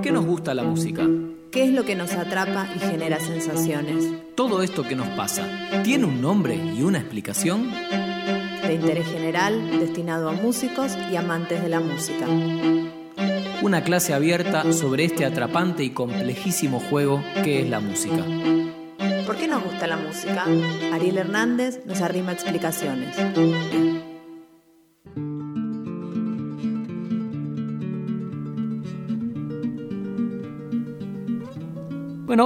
¿Por qué nos gusta la música? ¿Qué es lo que nos atrapa y genera sensaciones? Todo esto que nos pasa, ¿tiene un nombre y una explicación? De interés general, destinado a músicos y amantes de la música. Una clase abierta sobre este atrapante y complejísimo juego que es la música. ¿Por qué nos gusta la música? Ariel Hernández nos arrima explicaciones.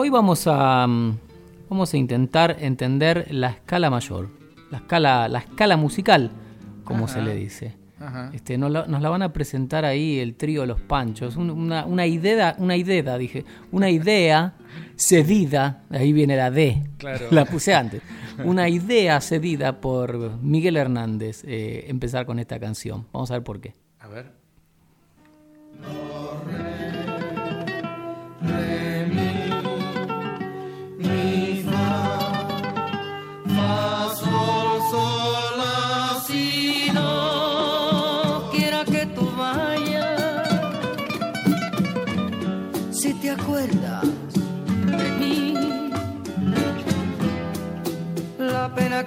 Hoy vamos a, mm, vamos a intentar entender la escala mayor, la escala, la escala musical, como se le dice. Este, nos la, nos, la, van a presentar ahí el trío Los Panchos, una, una, idea, una idea, dije, una idea cedida, ahí viene la D, la puse antes, una idea cedida por Miguel Hernández, eh, empezar con esta canción. Vamos a ver por qué. A ver.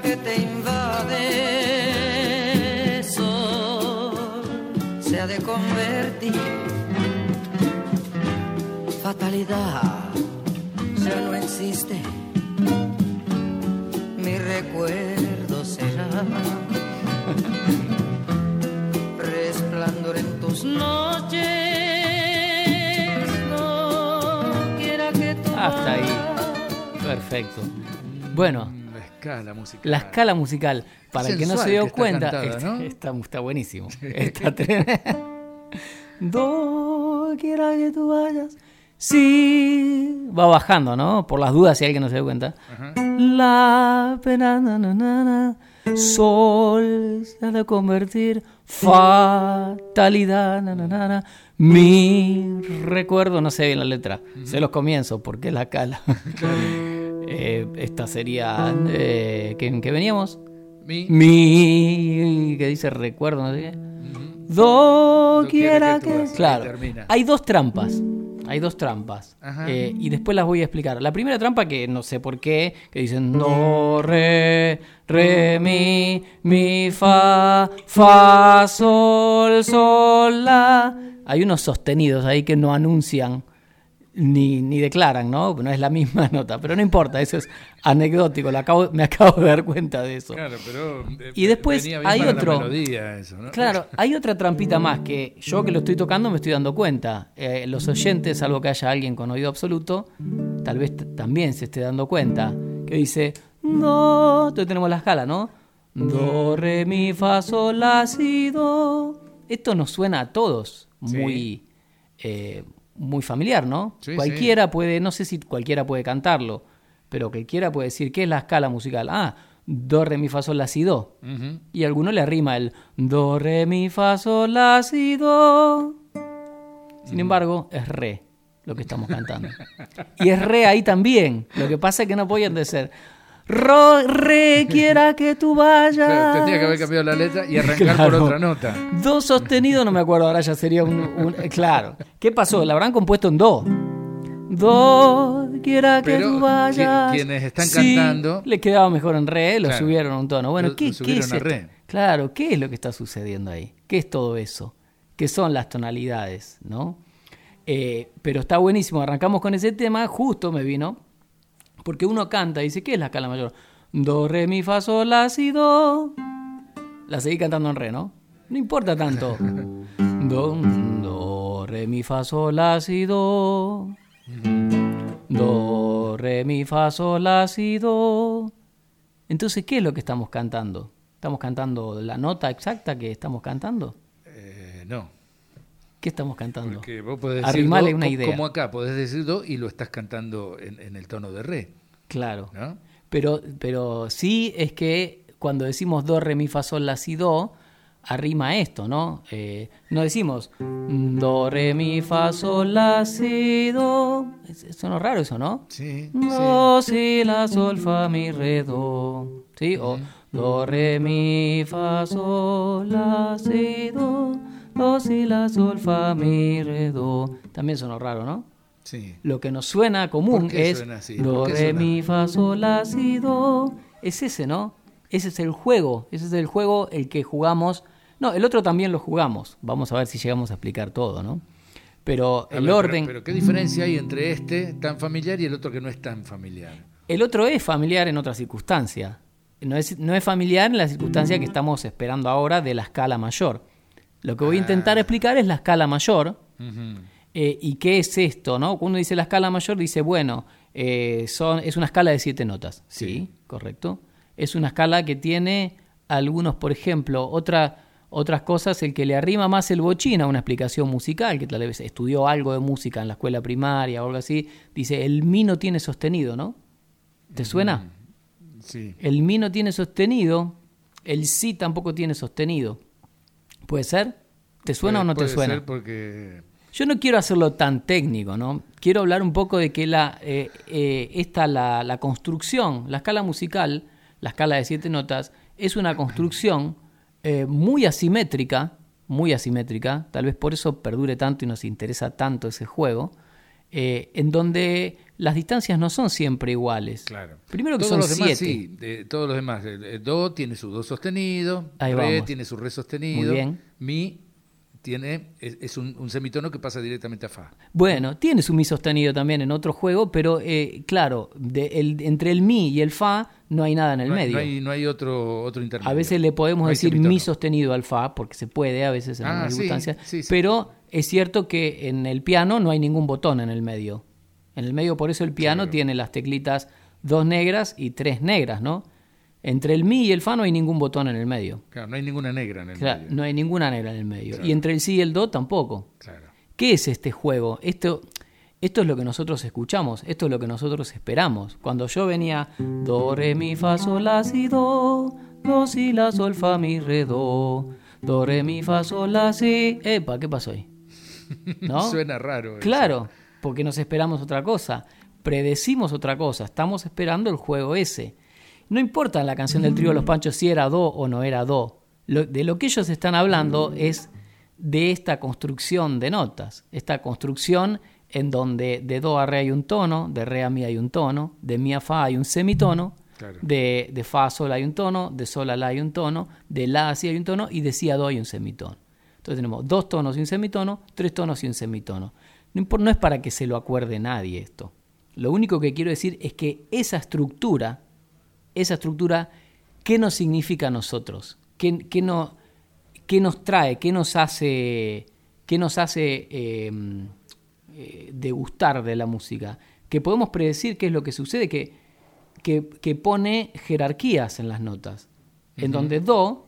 Que te invade sol se ha de convertir. Fatalidad ya no existe. Mi recuerdo será resplandor en tus noches perfecto bueno escala musical. La escala musical. Para el que no se dio cuenta, está, está, buenísimo. Está Do quiera que tú vayas. Sí. Va bajando, ¿no? Por las dudas si alguien no se dio cuenta. La pena, na, na, na, sol se ha de convertir fatalidad, mi recuerdo, no sé bien la letra, se los comienzo porque es la cala. Eh, esta sería. Eh, ¿en qué veníamos? Mi. Mi. que dice recuerdo, no sé qué. Do quiera que. claro. Hay dos trampas. Hay dos trampas. Eh, y después las voy a explicar. La primera trampa, que no sé por qué, que dicen do, re, re, mi, mi, fa, fa, sol, sol, la. Hay unos sostenidos ahí que no anuncian ni, ni declaran, ¿no? No es la misma nota, pero no importa, eso es anecdótico, acabo, me acabo de dar cuenta de eso. Claro, pero eh, y después hay otro... Claro, hay otra trampita más que yo que lo estoy tocando me estoy dando cuenta. Eh, los oyentes, salvo que haya alguien con oído absoluto, tal vez también se esté dando cuenta, que dice, no, entonces tenemos la escala, ¿no? Do, re, mi, fa, sol, la, si, do. Esto nos suena a todos muy... Eh, muy familiar, ¿no? cualquiera puede, no sé si cualquiera puede cantarlo, pero cualquiera puede decir, ¿qué es la escala musical? Ah, do, re, mi, fa, sol, la, si, do. Y a alguno le rima el do, re, mi, fa, sol, la, si, do. Sin embargo, es re lo que estamos cantando. y es re ahí también. Lo que pasa es que no podían ser Ro, re, quiera que tú vayas. tendría que haber cambiado la letra y arrancar por otra nota. Do sostenido, no me acuerdo, ahora ya sería un, eh, Claro. ¿Qué pasó? La habrán compuesto en do. Do, quiera que tú vayas. quienes están cantando. Le quedaba mejor en re, lo subieron a un tono. Bueno, ¿qué, ¿qué es re. Claro, ¿qué es lo que está sucediendo ahí? ¿Qué es todo eso? ¿Qué son las tonalidades? ¿No? Eh, pero está buenísimo. Arrancamos con ese tema. Justo me vino porque uno canta y dice, ¿qué es la escala mayor? Do, re, mi, fa, sol, la, si, do. La seguí cantando en re, ¿no? No importa tanto. Do, do, re, mi, fa, sol, la, si, do. Do, re, mi, fa, sol, la, si, do. Entonces, ¿qué es lo que estamos cantando? ¿Estamos cantando la nota exacta que estamos cantando? Eh, no. ¿Qué estamos cantando? Porque vos podés decir una idea. Como acá, podés decir do y lo estás cantando en, el tono de re. Claro. Pero, pero sí es que cuando decimos do, re, mi, fa, sol, la, si, do, arrima esto, ¿no? Eh, no decimos do, re, mi, fa, sol, la, si, do. Suena raro eso, ¿no? Sí. Do, si, la, sol, fa, mi, re, do. ¿Sí? O do, re, mi, fa, sol, la, si, do do, si, la, sol, fa, mi, re, do. También sonó raro, ¿no? Sí. Lo que nos suena común es do, re, mi, fa, sol, la, si, do. Es ese, ¿no? Ese es el juego. Ese es el juego el que jugamos. No, el otro también lo jugamos. Vamos a ver si llegamos a explicar todo, ¿no? Pero el orden. Pero, ¿qué diferencia hay entre este tan familiar y el otro que no es tan familiar? El otro es familiar en otra circunstancia. No es, no es familiar en la circunstancia que estamos esperando ahora de la escala mayor. Lo que voy a intentar ah. explicar es la escala mayor. Eh, ¿Y qué es esto? ¿no? Cuando uno dice la escala mayor, dice, bueno, eh, son, es una escala de siete notas. Sí, correcto. Es una escala que tiene algunos, por ejemplo, otra otras cosas, el que le arrima más el bochín a una explicación musical, que tal vez estudió algo de música en la escuela primaria o algo así, dice, el mi no tiene sostenido, ¿no? ¿Te suena? Sí. El mi no tiene sostenido, el sí tampoco tiene sostenido. ¿Puede ser? ¿Te suena o no te suena? Ser porque... Yo no quiero hacerlo tan técnico, ¿no? Quiero hablar un poco de que la, eh, eh, esta, la, la construcción, la escala musical, la escala de siete notas, es una construcción eh, muy asimétrica, muy asimétrica, tal vez por eso perdure tanto y nos interesa tanto ese juego, en donde las distancias no son siempre iguales. Claro. Primero que son los demás, Sí, todos los demás. El, do tiene su do sostenido, re tiene su re sostenido, mi tiene, es, un, semitono que pasa directamente a Fa. Bueno, tiene su Mi sostenido también en otro juego, pero eh, claro, entre el Mi y el Fa no hay nada en el medio. No hay, otro, otro intermedio. A veces le podemos decir Mi sostenido al Fa, porque se puede a veces en ah, algunas circunstancias, pero es cierto que en el piano no hay ningún botón en el medio. En el medio, por eso el piano tiene las teclitas dos negras y tres negras, ¿no? Entre el mi y el fa no hay ningún botón en el medio. Claro, no hay ninguna negra en el claro, No hay ninguna negra en el medio. Y entre el sí y el do tampoco. Claro. ¿Qué es este juego? Esto, esto es lo que nosotros escuchamos, esto es lo que nosotros esperamos. Cuando yo venía do, re, mi, fa, sol, la, si, do, do, si, la, sol, fa, mi, re, do, do, re, mi, fa, sol, la, si. Epa, ¿qué pasó ahí? ¿No? Suena raro. Claro, porque nos esperamos otra cosa. Predecimos otra cosa. Estamos esperando el juego ese. No importa en la canción del trío Los Panchos si era do o no era do. de lo que ellos están hablando es de esta construcción de notas, esta construcción en donde de do a re hay un tono, de re a mi hay un tono, de mi a fa hay un semitono, de, de, fa a sol hay un tono, de sol a la hay un tono, de la a si hay un tono y de si a do hay un semitono. Entonces tenemos dos tonos y un semitono, tres tonos y un semitono. No, es para que se lo acuerde nadie esto. Lo único que quiero decir es que esa estructura esa estructura, ¿qué nos significa a nosotros? ¿Qué, qué, no, qué nos trae? ¿Qué nos hace, qué nos hace em, eh, degustar de la música? Que podemos predecir qué es lo que sucede, que, que, pone jerarquías en las notas, en donde Do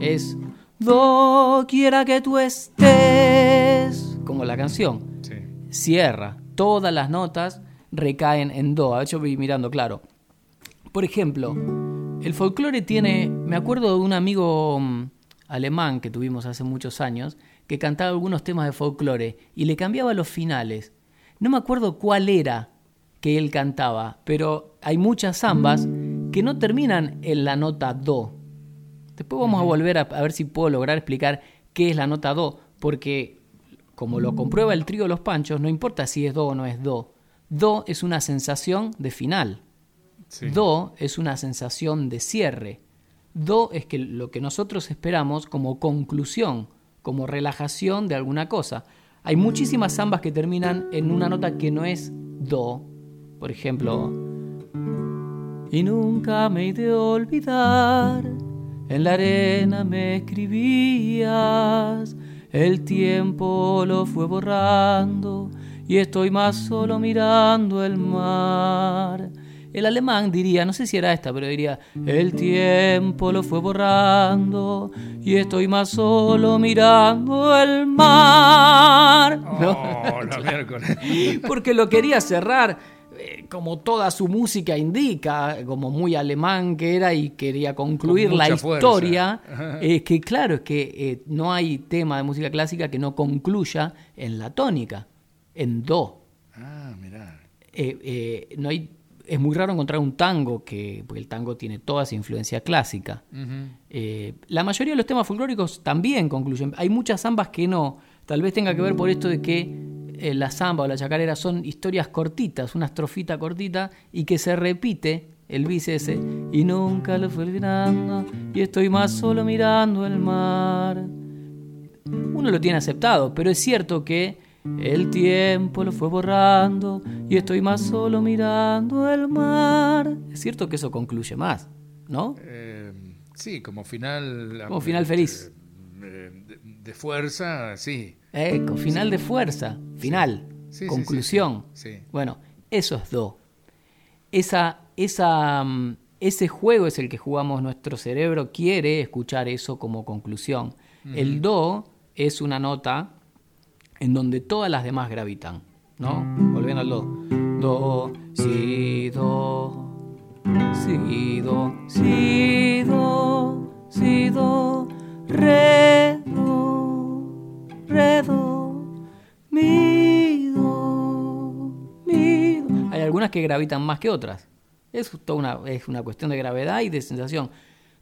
es Do quiera que tú estés, como la canción. Cierra, todas las notas recaen en Do. A ver, yo voy mirando, claro. Por ejemplo, el folclore tiene, me acuerdo de un amigo mm, alemán que tuvimos hace muchos años, que cantaba algunos temas de folclore y le cambiaba los finales. No me acuerdo cuál era que él cantaba, pero hay muchas zambas que no terminan en la nota do. Después vamos a volver a, a, ver si puedo lograr explicar qué es la nota do, porque como lo comprueba el trío Los Panchos, no importa si es do o no es do. Do es una sensación de final. Do es una sensación de cierre. Do es que lo que nosotros esperamos como conclusión, como relajación de alguna cosa. Hay muchísimas zambas que terminan en una nota que no es Do. Por ejemplo, y nunca me he de olvidar, en la arena me escribías, el tiempo lo fue borrando y estoy más solo mirando el mar. El alemán diría, no sé si era esta, pero diría, el tiempo lo fue borrando y estoy más solo mirando el mar. Oh, Porque lo quería cerrar como toda su música indica, como muy alemán que era y quería concluir la historia, es que claro, es que eh, no hay tema de música clásica que no concluya en la tónica, en do. Ah, mirá. Eh, no hay es muy raro encontrar un tango que, porque el tango tiene toda esa influencia clásica. Eh, la mayoría de los temas folclóricos también concluyen. Hay muchas zambas que no. Tal vez tenga que ver por esto de que eh, la zamba o la chacarera son historias cortitas, una estrofita cortita y que se repite el vice ese. Y nunca lo fue olvidando y estoy más solo mirando el mar. Uno lo tiene aceptado, pero es cierto que el tiempo lo fue borrando y estoy más solo mirando el mar. Es cierto que eso concluye más, ¿no? Eh, sí, como final. Como final feliz. Eh, de, fuerza, sí. Eco, final de fuerza, final, conclusión. bueno, eso es do. Esa, esa, mm, ese juego es el que jugamos, nuestro cerebro quiere escuchar eso como conclusión. El do es una nota en donde todas las demás gravitan, ¿no? Volviendo al do. Do, si, do, si, do, si, do, si, do, re, Hay algunas que gravitan más que otras. Es, toda una, es una cuestión de gravedad y de sensación.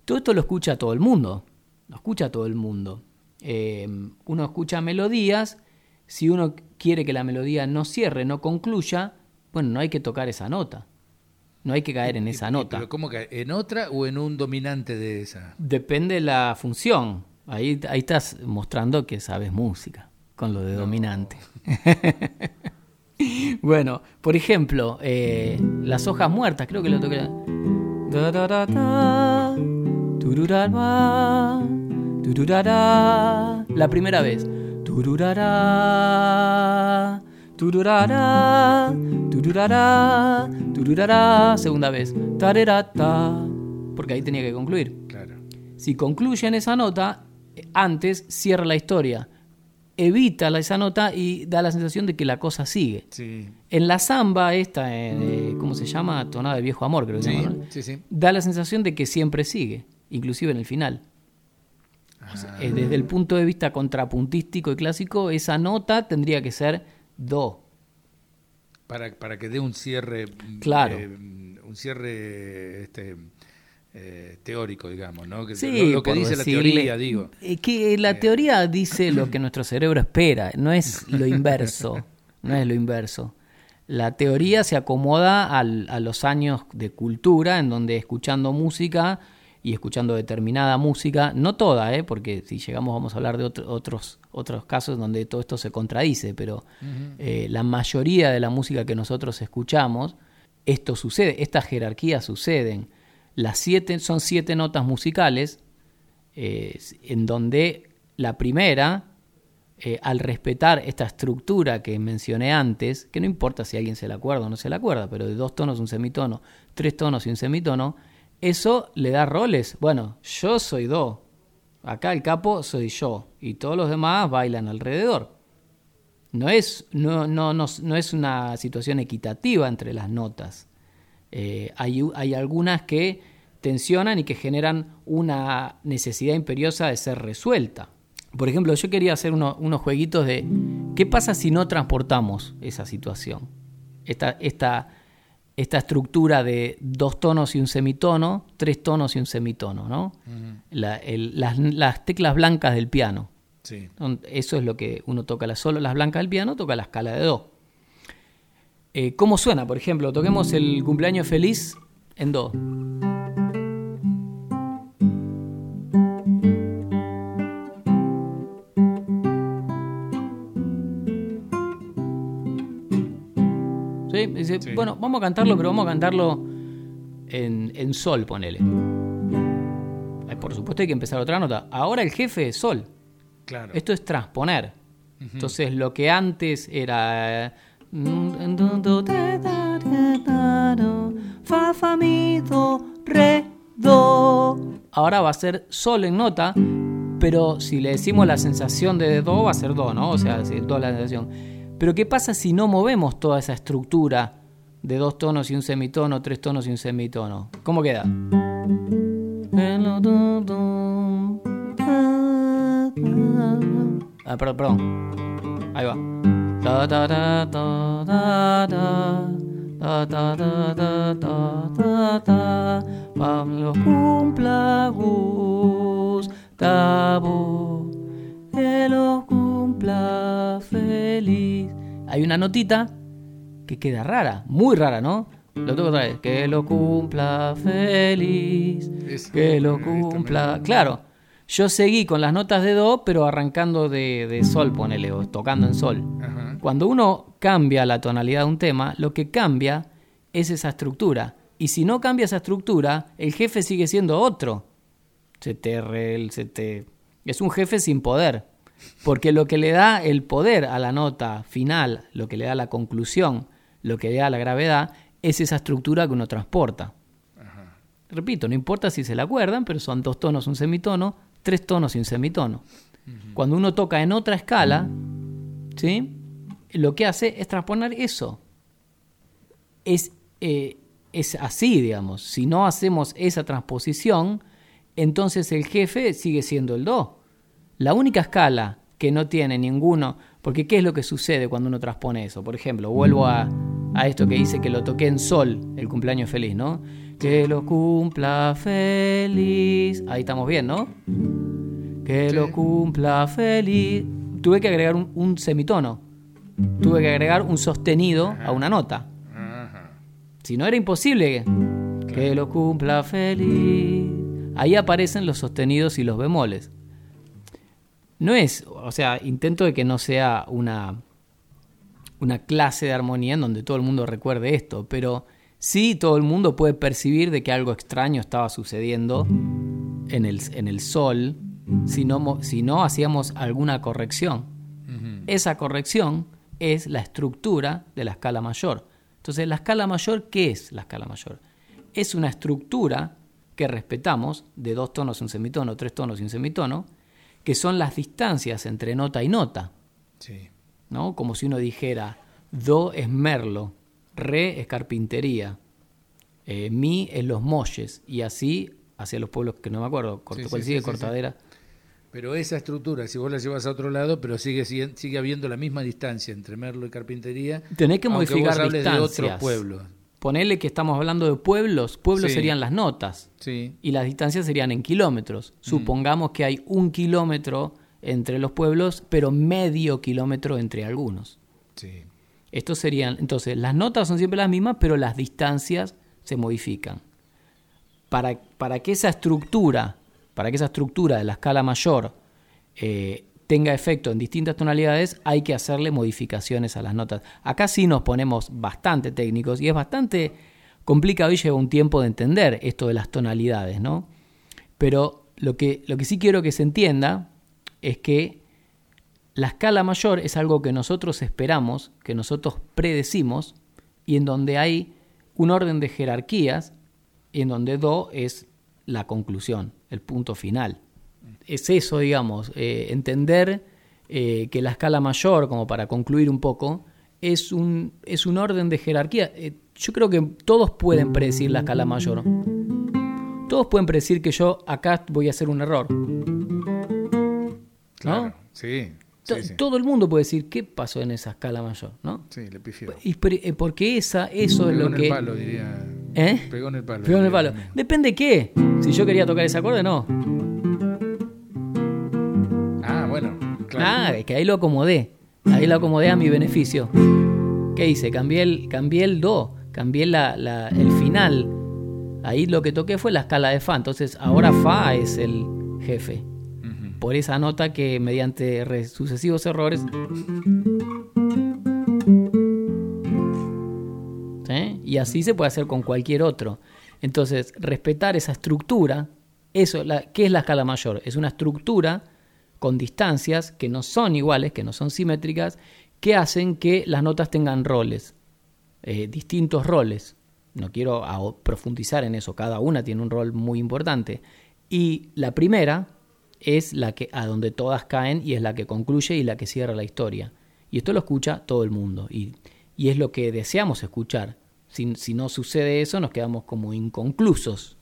Todo esto lo escucha todo el mundo. Lo escucha todo el mundo. Eh, uno escucha melodías si uno quiere que la melodía no cierre, no concluya, bueno, no hay que tocar esa nota. No hay que caer en esa nota. ¿Pero cómo cae? ¿En otra o en un dominante de esa? Depende de la función. Ahí, ahí estás mostrando que sabes música con lo de dominante. bueno, por ejemplo, eh, las hojas muertas, creo que lo toqué. La primera vez. Tururará, tururará. Segunda vez. Tarerata. Porque ahí tenía que concluir. Claro. Si concluye en esa nota, antes cierra la historia. Evita esa nota y da la sensación de que la cosa sigue. Sí. En la samba, esta, eh, ¿cómo se llama? Tonada de viejo amor, creo que se llama. Sí, sí. Da la sensación de que siempre sigue, inclusive en el final. Eh, desde el punto de vista contrapuntístico y clásico, esa nota tendría que ser do. Para, para que dé un cierre. Claro. Eh, un cierre este, eh, teórico, digamos, ¿no? Que, lo, que dice la teoría, digo. Que la teoría dice lo que nuestro cerebro espera, no es lo inverso. no es lo inverso. La teoría se acomoda a los años de cultura, en donde escuchando música y escuchando determinada música, no toda, ¿eh? porque si llegamos vamos a hablar de otros, otros casos donde todo esto se contradice, pero eh, la mayoría de la música que nosotros escuchamos, esto sucede, estas jerarquías suceden. Las siete, son siete notas musicales eh, en donde la primera, eh, al respetar esta estructura que mencioné antes, que no importa si alguien se la acuerda o no se la acuerda, pero de dos tonos un semitono, tres tonos y un semitono, eso le da roles. Bueno, yo soy do. Acá el capo soy yo. Y todos los demás bailan alrededor. No es, no, no, no, es una situación equitativa entre las notas. Eh, hay, hay algunas que tensionan y que generan una necesidad imperiosa de ser resuelta. Por ejemplo, yo quería hacer unos jueguitos de qué pasa si no transportamos esa situación. Esta, esta esta estructura de dos tonos y un semitono, tres tonos y un semitono, ¿no? las, teclas blancas del piano. Eso es lo que uno toca las, solo las blancas del piano, toca la escala de do. Eh, ¿Cómo suena? Por ejemplo, toquemos el cumpleaños feliz en do. Dice, bueno, vamos a cantarlo, pero vamos a cantarlo en, sol, ponele. Por supuesto hay que empezar otra nota. Ahora el jefe es sol. Claro. Esto es transponer. Entonces lo que antes era... Ahora va a ser sol en nota, pero si le decimos la sensación de do, va a ser do, ¿no? O sea, do la sensación. Pero ¿qué pasa si no movemos toda esa estructura de dos tonos y un semitono, tres tonos y un semitono? ¿Cómo queda? Ah, perdón, perdón. Ahí va. Ta, ta, ta, ta, ta, ta, ta. Pablo cumpla Gustavo. Que lo cumpla feliz. Hay una notita que queda rara, muy rara, ¿no? Lo tengo otra vez. Que lo cumpla feliz. que lo cumpla. Claro, yo seguí con las notas de Do, pero arrancando de, sol, ponele, o tocando en sol. Cuando uno cambia la tonalidad de un tema, lo que cambia es esa estructura. Y si no cambia esa estructura, el jefe sigue siendo otro. Se te, se te... Es un jefe sin poder. Porque lo que le da el poder a la nota final, lo que le da la conclusión, lo que le da la gravedad, es esa estructura que uno transporta. Repito, no importa si se la acuerdan, pero son dos tonos, un semitono, tres tonos y un semitono. Cuando uno toca en otra escala, ¿sí? Lo que hace es transponer eso. Es, eh, es así, digamos. Si no hacemos esa transposición, entonces el jefe sigue siendo el do. La única escala que no tiene ninguno, porque ¿qué es lo que sucede cuando uno transpone eso? Por ejemplo, vuelvo a, a esto que dice que lo toqué en sol, el cumpleaños feliz, ¿no? Que lo cumpla feliz. Ahí estamos bien, ¿no? Que lo cumpla feliz. Tuve que agregar un, semitono. Tuve que agregar un sostenido a una nota. Si no era imposible que lo cumpla feliz. Ahí aparecen los sostenidos y los bemoles. No es, o sea, intento de que no sea una una clase de armonía en donde todo el mundo recuerde esto, pero sí todo el mundo puede percibir de que algo extraño estaba sucediendo en el, en el sol si no, si no hacíamos alguna corrección. Esa corrección es la estructura de la escala mayor. Entonces, la escala mayor, ¿qué es la escala mayor? Es una estructura que respetamos de dos tonos y un semitono, tres tonos y un semitono, que son las distancias entre nota y nota. Sí. ¿no? Como si uno dijera, do es merlo, re es carpintería, eh, mi es los molles, y así hacia los pueblos que no me acuerdo, corto, ¿cuál sigue? Cortadera. Pero esa estructura, si vos la llevas a otro lado, pero sigue, sigue, habiendo la misma distancia entre merlo y carpintería. Tenés que modificar vos de otros pueblos. Ponele que estamos hablando de pueblos, pueblos serían las notas y las distancias serían en kilómetros. Mm. Supongamos que hay un kilómetro entre los pueblos, pero medio kilómetro entre algunos. Sí. Estos serían, entonces, las notas son siempre las mismas, pero las distancias se modifican. Para, para que esa estructura, para que esa estructura de la escala mayor eh, tenga efecto en distintas tonalidades, hay que hacerle modificaciones a las notas. Acá sí nos ponemos bastante técnicos y es bastante complicado y lleva un tiempo de entender esto de las tonalidades, ¿no? Pero lo que, lo que sí quiero que se entienda es que la escala mayor es algo que nosotros esperamos, que nosotros predecimos, y en donde hay un orden de jerarquías, y en donde Do es la conclusión, el punto final. Es eso, digamos, eh, entender eh, que la escala mayor, como para concluir un poco, es un, es un orden de jerarquía. Eh, yo creo que todos pueden predecir la escala mayor. Todos pueden predecir que yo acá voy a hacer un error. ¿no? sí, Todo el mundo puede decir qué pasó en esa escala mayor, ¿no? Sí, le pifió. Y, porque esa, eso es lo que. El palo, diría. ¿Eh? Pegó en el palo. Pegó en el palo. Depende qué. Si yo quería tocar ese acorde, no. Ah, bueno, claro. Ah, es que ahí lo acomodé. Ahí lo acomodé a mi beneficio. ¿Qué hice? Cambié el, cambié el do, cambié la, la, el final. Ahí lo que toqué fue la escala de Fa. Entonces ahora Fa es el jefe por esa nota que mediante sucesivos errores y así se puede hacer con cualquier otro. Entonces, respetar esa estructura, eso, la, ¿qué es la escala mayor? Es una estructura con distancias que no son iguales, que no son simétricas, que hacen que las notas tengan roles, eh, distintos roles. No quiero profundizar en eso, cada una tiene un rol muy importante. Y la primera, es la que a donde todas caen y es la que concluye y la que cierra la historia. Y esto lo escucha todo el mundo y, es lo que deseamos escuchar. Si, si no sucede eso, nos quedamos como inconclusos.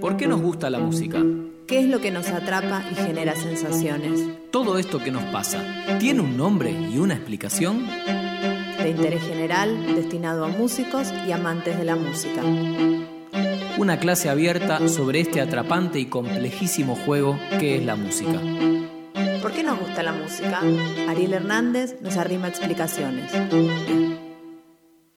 ¿Por qué nos gusta la música? ¿Qué es lo que nos atrapa y genera sensaciones? Todo esto que nos pasa, ¿tiene un nombre y una explicación? de interés general destinado a músicos y amantes de la música. Una clase abierta sobre este atrapante y complejísimo juego que es la música. ¿Por qué nos gusta la música? Ariel Hernández nos arrima explicaciones.